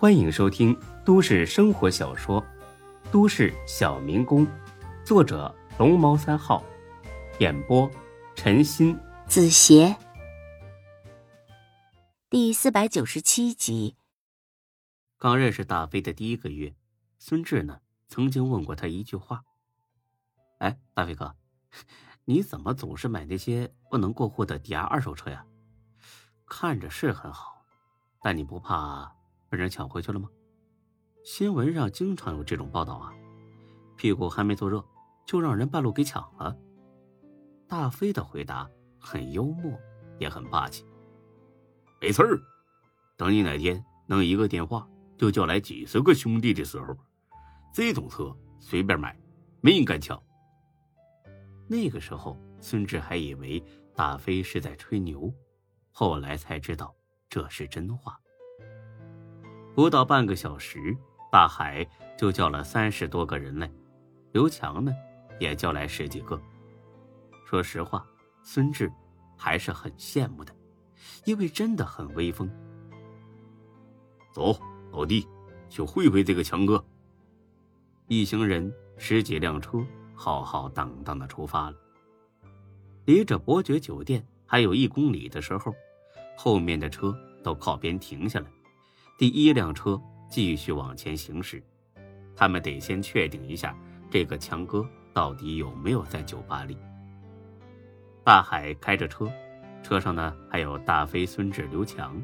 欢迎收听都市生活小说《都市小民工》，作者龙猫三号，演播陈鑫、子邪，第四百九十七集。刚认识大飞的第一个月，孙志呢曾经问过他一句话：“哎，大飞哥，你怎么总是买那些不能过户的抵押二手车呀？看着是很好，但你不怕被人抢回去了吗？新闻上经常有这种报道啊，屁股还没坐热，就让人半路给抢了。”大飞的回答很幽默，也很霸气。没事儿，等你哪天能一个电话就叫来几十个兄弟的时候，这种车随便买，没人敢抢。那个时候，孙志还以为大飞是在吹牛，后来才知道这是真话。不到半个小时，大海就叫了三十多个人来，刘强呢，也叫来十几个。说实话，孙志还是很羡慕的，因为真的很威风。走，老弟，去会会这个强哥。一行人十几辆车，浩浩荡荡的出发了。离着伯爵酒店还有一公里的时候，后面的车都靠边停下来。第一辆车继续往前行驶，他们得先确定一下这个强哥到底有没有在酒吧里。大海开着车，车上呢还有大飞、孙志、刘强。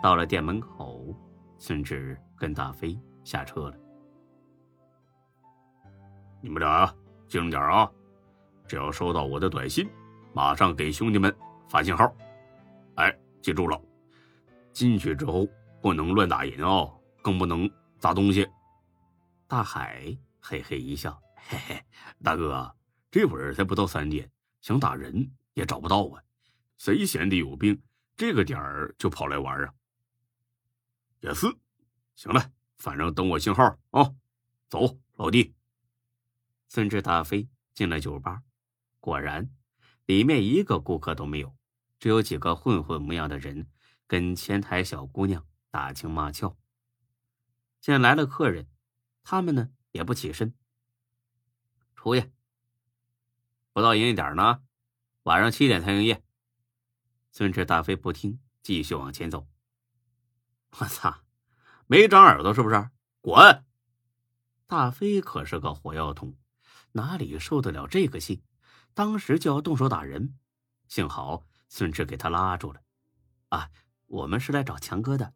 到了店门口，孙志跟大飞下车了。你们俩精神点啊！只要收到我的短信，马上给兄弟们发信号。哎，记住了，进去之后不能乱打人哦，更不能砸东西。大海嘿嘿一笑：“嘿嘿，大哥，这会儿才不到三点。”想打人也找不到啊！谁闲的有病，这个点儿就跑来玩啊？也是，行了，反正等我信号啊！走，老弟。孙志大飞进了酒吧，果然，里面一个顾客都没有，只有几个混混模样的人跟前台小姑娘打情骂俏。见来了客人，他们呢也不起身，出去。不到营业点呢，晚上七点才营业。孙志大飞不听，继续往前走。我操，没长耳朵是不是？滚！大飞可是个火药桶，哪里受得了这个气？当时就要动手打人，幸好孙志给他拉住了。啊，我们是来找强哥的。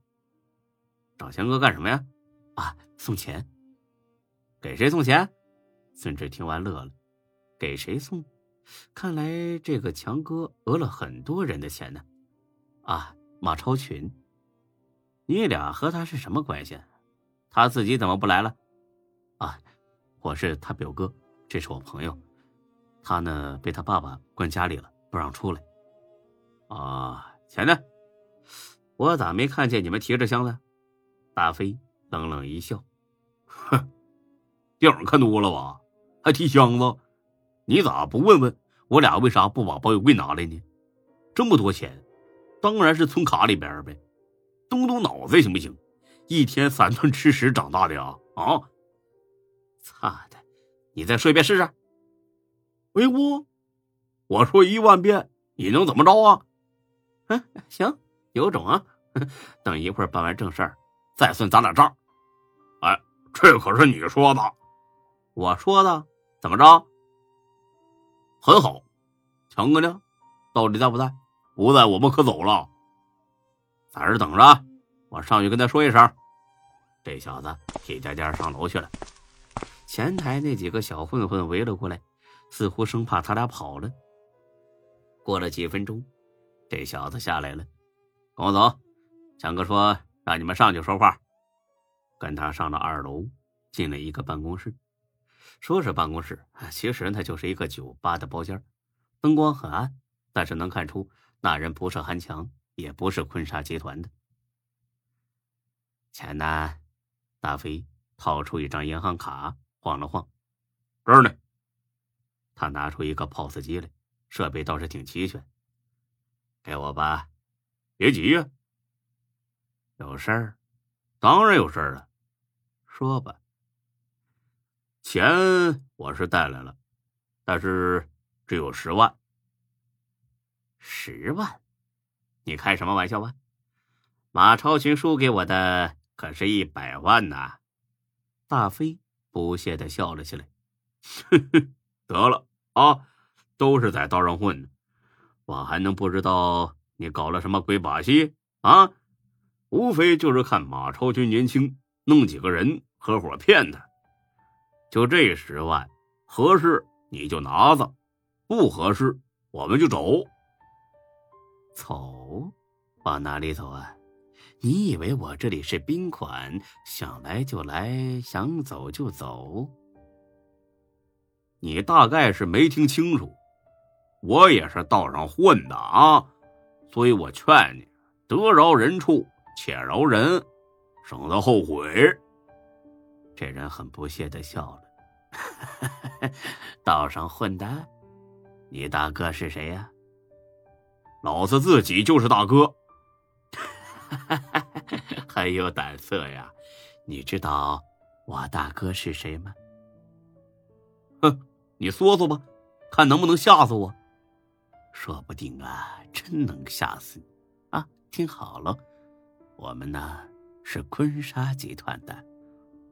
找强哥干什么呀？啊，送钱。给谁送钱？孙志听完乐了。给谁送？看来这个强哥讹了很多人的钱呢。啊，马超群，你俩和他是什么关系？他自己怎么不来了？啊，我是他表哥，这是我朋友。他呢被他爸爸关家里了，不让出来。啊，钱呢？我咋没看见你们提着箱子？大飞冷冷一笑，哼，电影看多了吧？还提箱子？你咋不问问我俩为啥不把保险柜拿来呢？这么多钱，当然是存卡里边呗。动动脑子行不行？一天三顿吃屎长大的呀！啊！操的！你再说一遍试试。哎我，我说一万遍，你能怎么着啊？嗯，行，有种啊！等一会儿办完正事儿，再算咱俩账。哎，这可是你说的，我说的，怎么着？很好，强哥呢？到底在不在？不在，我们可走了。在这等着，我上去跟他说一声。这小子屁颠颠上楼去了。前台那几个小混混围了过来，似乎生怕他俩跑了。过了几分钟，这小子下来了，跟我走。强哥说让你们上去说话。跟他上了二楼，进了一个办公室。说是办公室，其实那就是一个酒吧的包间，灯光很暗，但是能看出那人不是韩强，也不是坤沙集团的。钱呢？大飞掏出一张银行卡，晃了晃，这儿呢。他拿出一个 POS 机来，设备倒是挺齐全。给我吧，别急呀。有事儿？当然有事儿了，说吧。钱我是带来了，但是只有十万。十万？你开什么玩笑啊？马超群输给我的可是一百万呐！大飞不屑的笑了起来。得了啊，都是在道上混的，我还能不知道你搞了什么鬼把戏啊？无非就是看马超军年轻，弄几个人合伙骗他。就这十万，合适你就拿着，不合适我们就走。走？往哪里走啊？你以为我这里是宾馆，想来就来，想走就走？你大概是没听清楚，我也是道上混的啊，所以我劝你，得饶人处且饶人，省得后悔。这人很不屑的笑了，道上混的，你大哥是谁呀？老子自己就是大哥，很有胆色呀！你知道我大哥是谁吗？哼。你说说吧，看能不能吓死我。说不定啊，真能吓死你啊！听好了，我们呢是坤沙集团的，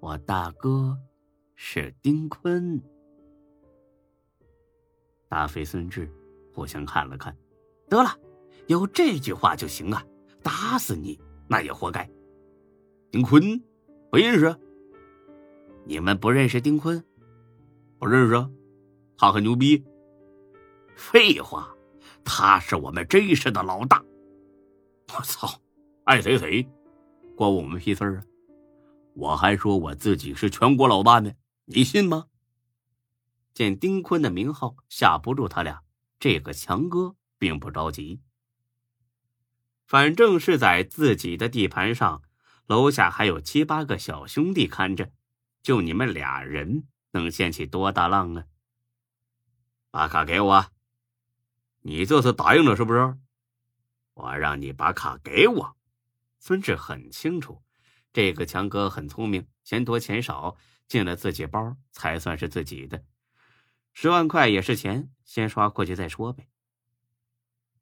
我大哥是丁坤。大飞、孙志互相看了看，得了，有这句话就行啊！打死你那也活该。丁坤不认识，你们不认识丁坤？不认识。他很牛逼，废话，他是我们这市的老大。我操，爱谁谁，关我们屁事啊！我还说我自己是全国老大呢，你信吗？见丁坤的名号吓不住他俩，这个强哥并不着急。反正是在自己的地盘上，楼下还有七八个小兄弟看着，就你们俩人能掀起多大浪啊？把卡给我，你这次答应了是不是？我让你把卡给我。孙志很清楚，这个强哥很聪明，钱多钱少，进了自己包才算是自己的。十万块也是钱，先刷过去再说呗。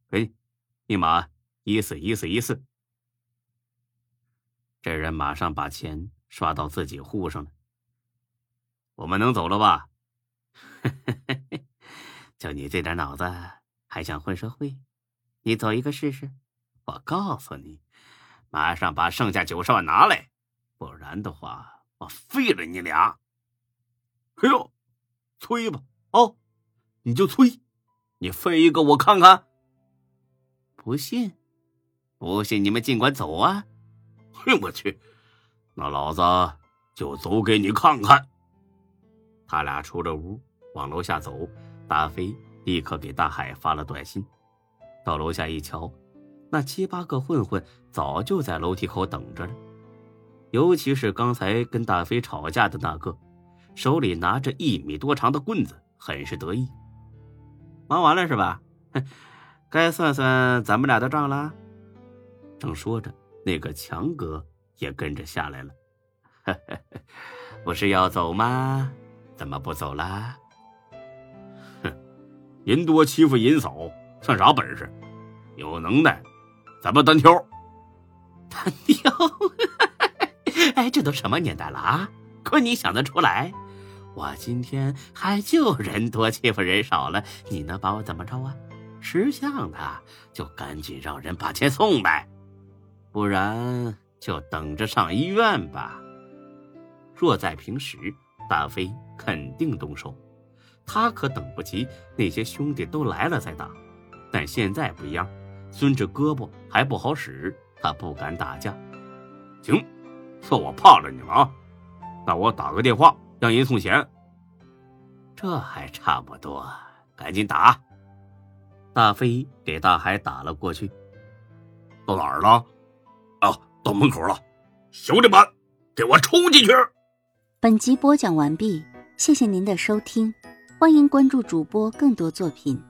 给，密码一四一四一四。这人马上把钱刷到自己户上了。我们能走了吧？就你这点脑子，还想混社会？你走一个试试！我告诉你，马上把剩下九十万拿来，不然的话，我废了你俩！哎呦，催吧！哦，你就催，你废一个我看看。不信？不信你们尽管走啊！嘿，我去，那老子就走给你看看。他俩出了屋，往楼下走。大飞立刻给大海发了短信，到楼下一瞧，那七八个混混早就在楼梯口等着了。尤其是刚才跟大飞吵架的那个，手里拿着一米多长的棍子，很是得意。忙完了是吧？哼，该算算咱们俩的账了。正说着，那个强哥也跟着下来了。不是要走吗？怎么不走啦？哼人多欺负人少，算啥本事？有能耐，咱们单挑。单挑？哎，这都什么年代了啊？亏你想得出来！我今天还就人多欺负人少了，你能把我怎么着啊？识相的就赶紧让人把钱送来，不然就等着上医院吧。若在平时，大飞肯定动手。他可等不及那些兄弟都来了再打，但现在不一样，孙志胳膊还不好使，他不敢打架。行，算我怕了你了啊！那我打个电话让人送钱。这还差不多，赶紧打。大飞给大海打了过去。到哪儿了？啊，到门口了。兄弟们，给我冲进去！本集播讲完毕，谢谢您的收听。欢迎关注主播更多作品。